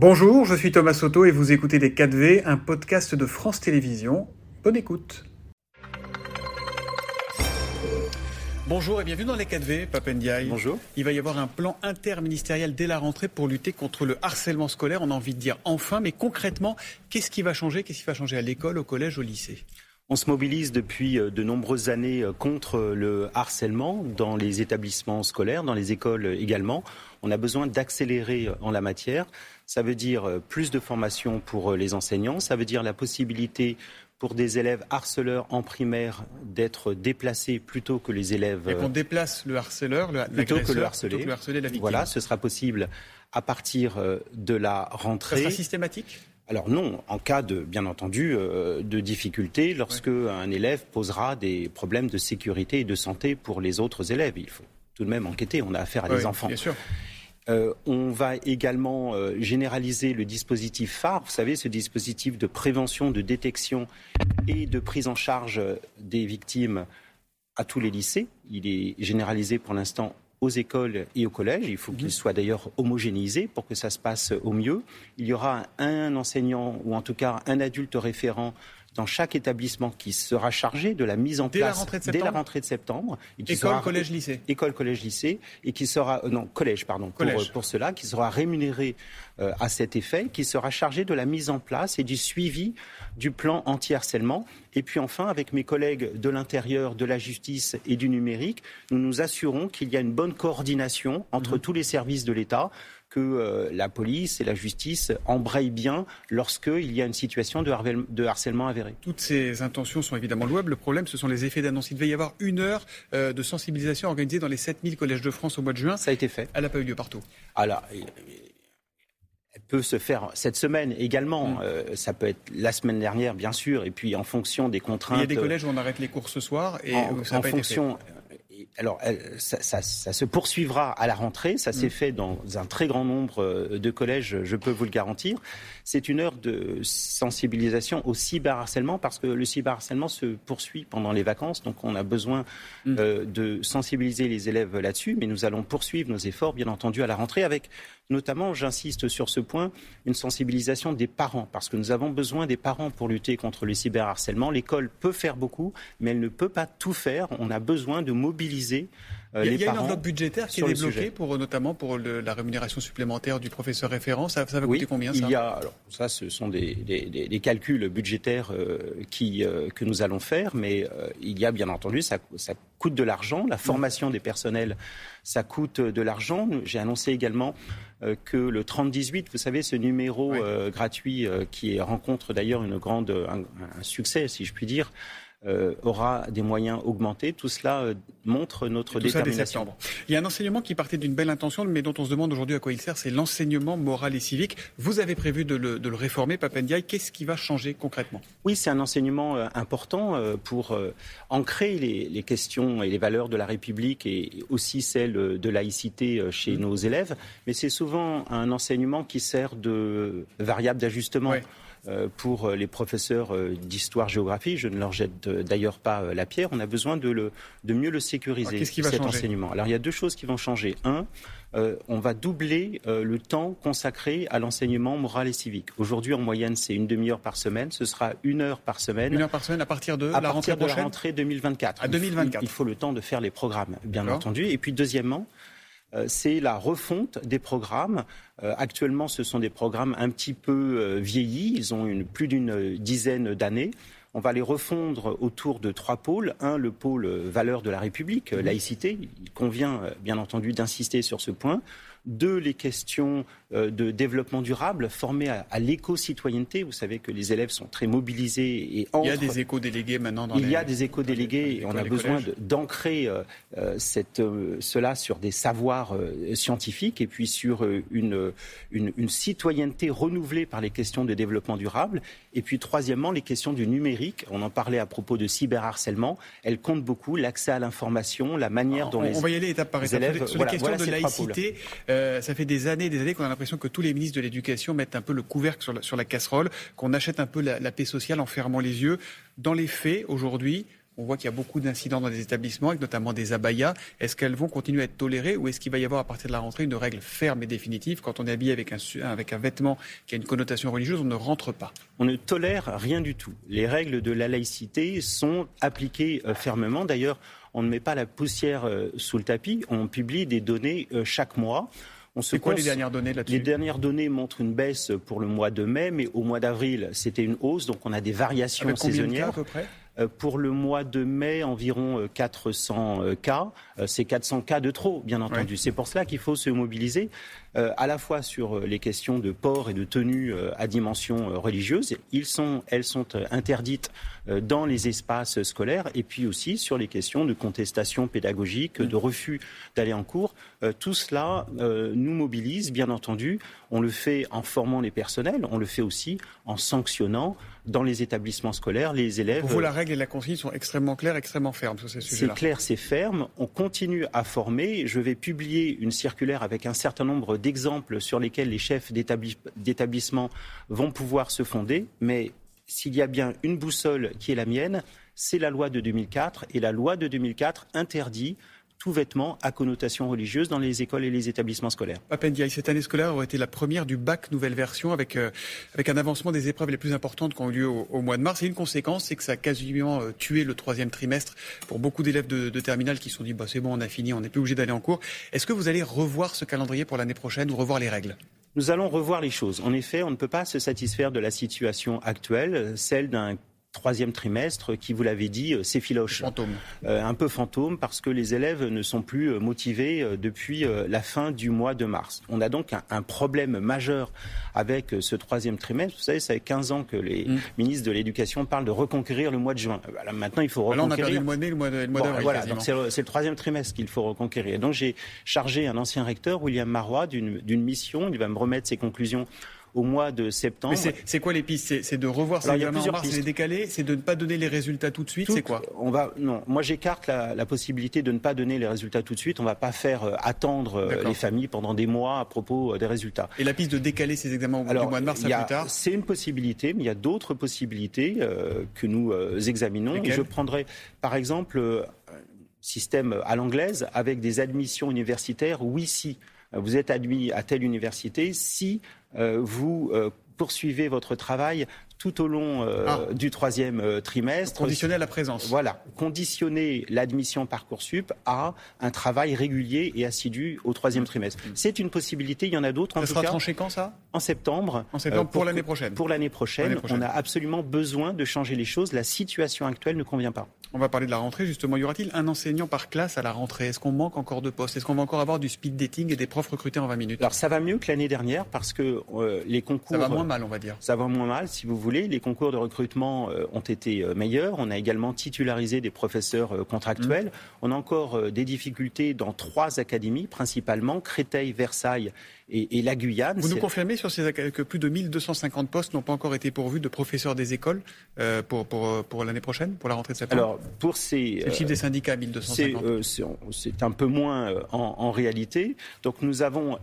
Bonjour, je suis Thomas Soto et vous écoutez Les 4V, un podcast de France Télévisions. Bonne écoute. Bonjour et bienvenue dans les 4V, Papendiaï. Bonjour. Il va y avoir un plan interministériel dès la rentrée pour lutter contre le harcèlement scolaire. On a envie de dire enfin, mais concrètement, qu'est-ce qui va changer? Qu'est-ce qui va changer à l'école, au collège, au lycée? On se mobilise depuis euh, de nombreuses années euh, contre le harcèlement dans les établissements scolaires, dans les écoles également. On a besoin d'accélérer euh, en la matière. Ça veut dire plus de formation pour les enseignants, ça veut dire la possibilité pour des élèves harceleurs en primaire d'être déplacés plutôt que les élèves. Et qu'on déplace le harceleur, le, plutôt que le harcelé. Plutôt que le la victime. Voilà, ce sera possible à partir de la rentrée. Ça sera systématique? Alors non, en cas de, bien entendu, euh, de difficulté, lorsque un élève posera des problèmes de sécurité et de santé pour les autres élèves, il faut tout de même enquêter. On a affaire à des enfants. Bien sûr. Euh, on va également euh, généraliser le dispositif phare, vous savez, ce dispositif de prévention, de détection et de prise en charge des victimes à tous les lycées. Il est généralisé pour l'instant aux écoles et aux collèges. Il faut qu'il mhm. soit d'ailleurs homogénéisé pour que ça se passe au mieux. Il y aura un enseignant ou en tout cas un adulte référent dans chaque établissement qui sera chargé de la mise en place dès la rentrée de septembre. Et qui école, collège, lycée. École, collège, lycée, et qui sera euh, non collège pardon Pour, pour, cela, qui sera rémunéré euh, à cet effet, qui sera chargé de la mise en place et du suivi du plan anti-harcèlement. Et puis enfin, avec mes collègues de l'intérieur, de la justice et du numérique, nous nous assurons qu'il y a une bonne coordination entre mhm. tous les services de l'État que euh, la police et la justice embrayent bien lorsqu'il y a une situation de, harcèlement avéré. Toutes ces intentions sont évidemment louables. Le problème, ce sont les effets d'annonce. Il devait y avoir une heure euh, de sensibilisation organisée dans les 7000 collèges de France au mois de juin. Ça a été fait. Elle n'a pas eu lieu partout. Alors, elle peut se faire cette semaine également. Mm. Euh, ça peut être la semaine dernière, bien sûr, et puis en fonction des contraintes. Il y a des collèges où on arrête les cours ce soir et en, ça en fonction alors, ça, se poursuivra à la rentrée. Ça s'est mm. fait dans un très grand nombre euh, de collèges, je peux vous le garantir. C'est une heure de sensibilisation au cyberharcèlement parce que le cyberharcèlement se poursuit pendant les vacances. Donc, on a besoin mm. euh, de sensibiliser les élèves là-dessus. Mais nous allons poursuivre nos efforts, bien entendu, à la rentrée avec notamment, j'insiste sur ce point, une sensibilisation des parents, parce que nous avons besoin des parents pour lutter contre le cyberharcèlement. L'école peut faire beaucoup, mais elle ne peut pas tout faire. On a besoin de mobiliser euh, il y a, une enveloppe budgétaire qui est débloquée, pour, notamment pour la rémunération supplémentaire du professeur référent. Ça, va coûter combien ça? il y a, alors, Ça, ce sont des, calculs budgétaires euh, qui, euh, que nous allons faire, mais il y a bien entendu, ça, ça coûte de l'argent. La formation des personnels, ça coûte de l'argent. J'ai annoncé également que le 3018, vous savez, ce numéro gratuit qui rencontre d'ailleurs une grande, un succès, si je puis dire, euh, aura des moyens augmentés. Tout cela euh, montre notre détermination. Il y a un enseignement qui partait d'une belle intention, mais dont on se demande aujourd'hui à quoi il sert, c'est l'enseignement moral et civique. Vous avez prévu de le, de le réformer, Papendiaï. Qu'est-ce qui va changer concrètement? Oui, c'est un enseignement euh, important pour ancrer les, les, questions et les valeurs de la République et aussi celles de laïcité chez mmh. nos élèves. Mais c'est souvent un enseignement qui sert de variable d'ajustement. Pour les professeurs euh, d'histoire-géographie. Je ne leur jette euh, d'ailleurs pas la pierre. On a besoin de, le, de mieux le sécuriser, cet enseignement? Alors il y a deux choses qui vont changer. Un, on va doubler le temps consacré à l'enseignement moral et civique. Aujourd'hui, en moyenne, c'est une demi-heure par semaine. Ce sera une heure par semaine. Une heure par semaine à partir de à la rentrée de la rentrée 2024. À 2024. Il faut le temps de faire les programmes, bien entendu. Et puis, deuxièmement, euh, c'est la refonte des programmes. Euh, actuellement, ce sont des programmes un petit peu euh, vieillis. Ils ont une, plus d'une dizaine d'années. On va les refondre autour de trois pôles. Un, le pôle valeur de la République, laïcité. Il convient bien entendu d'insister sur ce point. Deux, les questions euh, de développement durable formées à, l'éco-citoyenneté. Vous savez que les élèves sont très mobilisés et Il y a des éco-délégués maintenant dans Il y a des éco-délégués et on a besoin d'ancrer euh, euh, cela sur des savoirs scientifiques et puis sur une, une, une, citoyenneté renouvelée par les questions de développement durable. Et puis troisièmement, les questions du numérique. On en parlait à propos de cyberharcèlement. Elles comptent beaucoup. L'accès à l'information, la manière dont on, les On va y aller étape par étape. Élèves, sur les questions de laïcité, euh, ça fait des années des années qu'on a l'impression que tous les ministres de l'Éducation mettent un peu le couvercle sur la, casserole, qu'on achète un peu la, paix sociale en fermant les yeux. Dans les faits, aujourd'hui, On voit qu'il y a beaucoup d'incidents dans les établissements, avec notamment des abayas. Est-ce qu'elles vont continuer à être tolérées ou est-ce qu'il va y avoir à partir de la rentrée une règle ferme et définitive Quand on est habillé avec un, avec un vêtement qui a une connotation religieuse, on ne rentre pas? On ne tolère rien du tout. Les règles de la laïcité sont appliquées euh, fermement. D'ailleurs, on ne met pas la poussière euh, sous le tapis. On publie des données euh, chaque mois. Quoi les dernières données là-dessus Les dernières données montrent une baisse pour le mois de mai, mais au mois d'avril, c'était une hausse, donc on a des variations Avec saisonnières. à peu près euh, pour le mois de mai, environ 400 euh, euh, cas. C'est 400 cas de trop, bien entendu. C'est pour cela qu'il faut se mobiliser à la fois sur les questions de port et de tenue à dimension religieuse. Ils sont, elles sont interdites dans les espaces scolaires et puis aussi sur les questions de contestation pédagogique, de refus d'aller en cours. Tout cela nous mobilise, bien entendu. On le fait en formant les personnels, on le fait aussi en sanctionnant dans les établissements scolaires les élèves. Pour vous, la règle et la consigne sont extrêmement claires, extrêmement fermes sur ces sujets-là. C'est clair, c'est ferme. On continue à former. Je vais publier une circulaire avec un certain nombre d'exemples sur lesquels les chefs d'établissement vont pouvoir se fonder. Mais s'il y a bien une boussole qui est la mienne, c'est la loi de 2004. Et la loi de 2004 interdit tout vêtement à connotation religieuse dans les écoles et les établissements scolaires. Papendiaï, cette année scolaire aurait été la première du bac nouvelle version avec, euh, avec un avancement des épreuves les plus importantes qui ont eu lieu au, mois de mars. Et une conséquence, c'est que ça a quasiment euh, tué le troisième trimestre pour beaucoup d'élèves de, de terminale qui se sont dit bah, c'est bon, on a fini, on n'est plus obligé d'aller en cours. Est-ce que vous allez revoir ce calendrier pour l'année prochaine ou revoir les règles? Nous allons revoir les choses. En effet, on ne peut pas se satisfaire de la situation actuelle, celle d'un troisième trimestre qui, vous l'avez dit, euh, s'effiloche. Fantôme. Euh, un peu fantôme parce que les élèves ne sont plus euh, motivés depuis la fin du mois de mars. On a donc un, problème majeur avec ce troisième trimestre. Vous savez, ça fait 15 ans que les mm. ministres de l'Éducation parlent de reconquérir le mois de juin. maintenant, il faut reconquérir. Là, on a perdu le mois de mai, le mois d'avril. voilà, c'est le, troisième trimestre qu'il faut reconquérir. donc, j'ai chargé un ancien recteur, William Marois, d'une mission. Il va me remettre ses conclusions au mois de septembre. c'est quoi les pistes? C'est de revoir ces examens en mars et les décaler? C'est de ne pas donner les résultats tout de suite? C'est quoi? on va, Non, moi j'écarte la, possibilité de ne pas donner les résultats tout de suite. On ne va pas faire euh, attendre euh, les familles pendant des mois à propos euh, des résultats. Et la piste de décaler ces examens au mois de mars à plus tard? C'est une possibilité, mais il y a d'autres possibilités que nous examinons. je prendrai par exemple système à l'anglaise avec des admissions universitaires oui si vous êtes admis à telle université. Si euh, vous euh, poursuivez votre travail tout au long euh, ah. du troisième trimestre. Conditionner la présence. Voilà, conditionner l'admission Parcoursup à un travail régulier et assidu au troisième trimestre. C'est une possibilité, il y en a d'autres. Ça sera tranché quand ça? En septembre. En septembre pour, l'année prochaine. Pour l'année prochaine, on a absolument besoin de changer les choses. La situation actuelle ne convient pas. On va parler de la rentrée justement. Y aura-t-il un enseignant par classe à la rentrée? Est-ce qu'on manque encore de postes? Est-ce qu'on va encore avoir du speed dating et des profs recrutés en 20 minutes? Alors ça va mieux que l'année dernière parce que euh, les concours... Ça va moins mal on va dire. Ça va moins mal si vous voulez. Les concours de recrutement euh, ont été euh, meilleurs. On a également titularisé des professeurs contractuels. Mmh. On a encore des difficultés dans trois académies, principalement Créteil, Versailles et, la Guyane. Vous nous confirmez sur ces, que plus de 1250 postes n'ont pas encore été pourvus de professeurs des écoles euh, pour, pour, pour l'année prochaine, pour la rentrée de septembre? Alors, pour ces... C'est le chiffre des syndicats, 1250. Euh, c'est un peu moins euh, en, en, réalité. Donc nous avons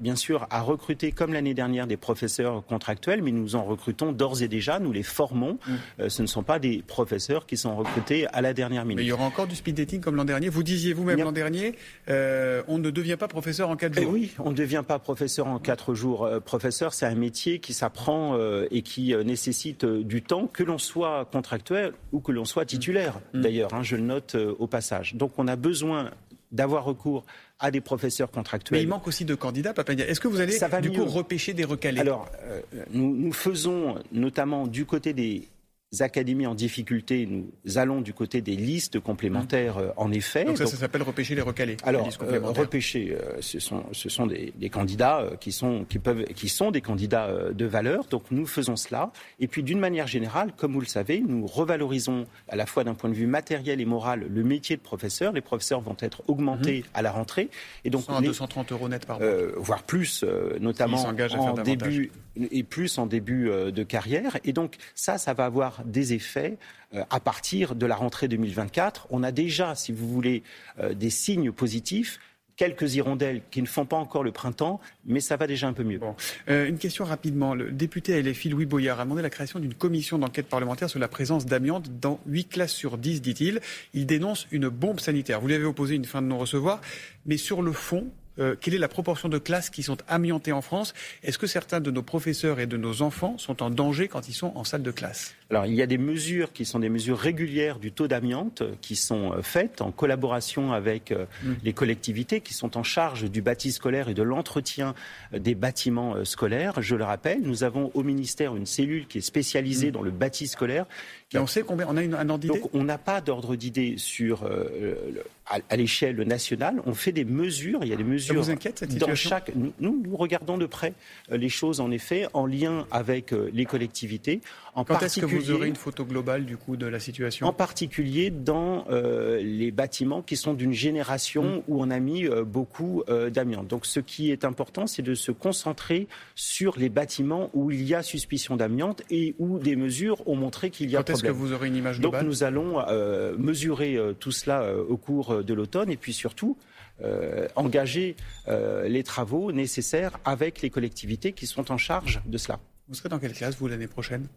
bien sûr à recruter, comme l'année dernière, des professeurs contractuels, mais nous en recrutons d'ores et déjà, nous les formons. Mm. ce ne sont pas des professeurs qui sont recrutés à la dernière minute. Mais il y aura encore du speed dating comme l'an dernier. Vous disiez vous-même l'an dernier, on ne devient pas professeur en quatre jours. oui, on ne devient pas professeur en quatre jours. Euh, professeur, c'est un métier qui s'apprend euh, et qui euh, nécessite du temps, que l'on soit contractuel ou que l'on soit titulaire, mm. d'ailleurs, hein, je le note au passage. Donc on a besoin d'avoir recours à des professeurs contractuels. Mais il manque aussi de candidats, Papa Est-ce que vous allez du coup repêcher des recalés? Alors, nous, nous, faisons notamment du côté des académies en difficulté, nous allons du côté des listes complémentaires, euh, en effet. Donc ça, ça s'appelle repêcher les recalés. Alors, euh, repêcher, euh, ce sont, ce sont des, des candidats qui sont, qui, peuvent, qui sont des candidats de valeur. Donc nous faisons cela. Et puis d'une manière générale, comme vous le savez, nous revalorisons à la fois d'un point de vue matériel et moral le métier de professeur. Les professeurs vont être augmentés mhm. à la rentrée. Et donc, 100 230 euros net par mois. voire plus, notamment en début et plus en début de carrière. Et donc ça, ça va avoir des effets euh, à partir de la rentrée 2024. On a déjà, si vous voulez, euh, des signes positifs quelques hirondelles qui ne font pas encore le printemps, mais ça va déjà un peu mieux. Euh, une question rapidement. Le député LFI Louis Boyard a demandé la création d'une commission d'enquête parlementaire sur la présence d'amiante dans 8 classes sur 10, dit-il. Il dénonce une bombe sanitaire. Vous lui avez opposé une fin de non-recevoir, mais sur le fond, euh, quelle est la proportion de classes qui sont amiantées en France? Est-ce que certains de nos professeurs et de nos enfants sont en danger quand ils sont en salle de classe? Alors, il y a des mesures qui sont des mesures régulières du taux d'amiante qui sont euh, faites en collaboration avec euh, mmh. les collectivités qui sont en charge du bâti scolaire et de l'entretien des bâtiments scolaires. Je le rappelle, nous avons au ministère une cellule qui est spécialisée mmh. dans le bâti scolaire. Et on sait combien On a une, un ordre d'idée Donc, on n'a pas d'ordre d'idée sur à, l'échelle nationale. On fait des mesures. Il y a des mesures. Ça vous inquiète cette situation dans chaque. Nous, nous, regardons de près euh, les choses en effet en lien avec euh, les collectivités. En Quand est-ce que vous aurez une photo globale du coup de la situation En particulier dans euh, les bâtiments qui sont d'une génération mm. où on a mis beaucoup d'amiante. Donc ce qui est important, c'est de se concentrer sur les bâtiments où il y a suspicion d'amiante et où des mesures ont montré qu'il y a que vous aurez une image globale Donc nous allons mesurer tout cela au cours euh, de l'automne et puis surtout euh, engager euh, les travaux nécessaires avec les collectivités qui sont en charge de cela. Vous serez dans quelle classe, vous, l'année prochaine?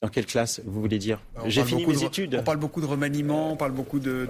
Dans quelle classe, vous voulez dire J'ai fini mes études. On parle beaucoup de remaniement, on parle beaucoup de.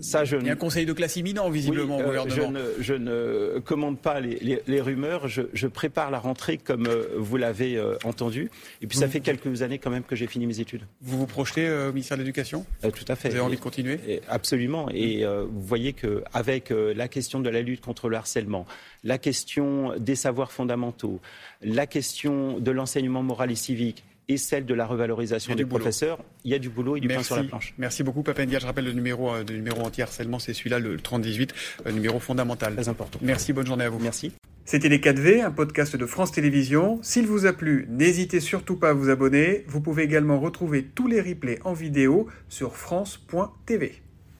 Ça, je Il y a un conseil de classe imminent, visiblement, au gouvernement. Je ne, je ne, commande pas les, les, rumeurs. Je, je, prépare la rentrée comme vous l'avez entendu. Et puis, ça fait quelques années quand même que j'ai fini mes études. Vous vous projetez au ministère de l'Éducation? Tout à fait. Vous avez envie de continuer? Absolument. Et vous voyez qu'avec la question de la lutte contre le harcèlement, la question des savoirs fondamentaux, la question de l'enseignement moral et civique, et celle de la revalorisation des professeurs. Il y a du boulot et du pain sur la planche. Merci beaucoup, Papendia. Je rappelle le numéro, euh, le numéro anti-harcèlement, c'est celui-là, le 3018, euh, numéro fondamental. Très important. Merci, bonne journée à vous. Merci. C'était Les 4V, un podcast de France Télévisions. S'il vous a plu, n'hésitez surtout pas à vous abonner. Vous pouvez également retrouver tous les replays en vidéo sur France.tv.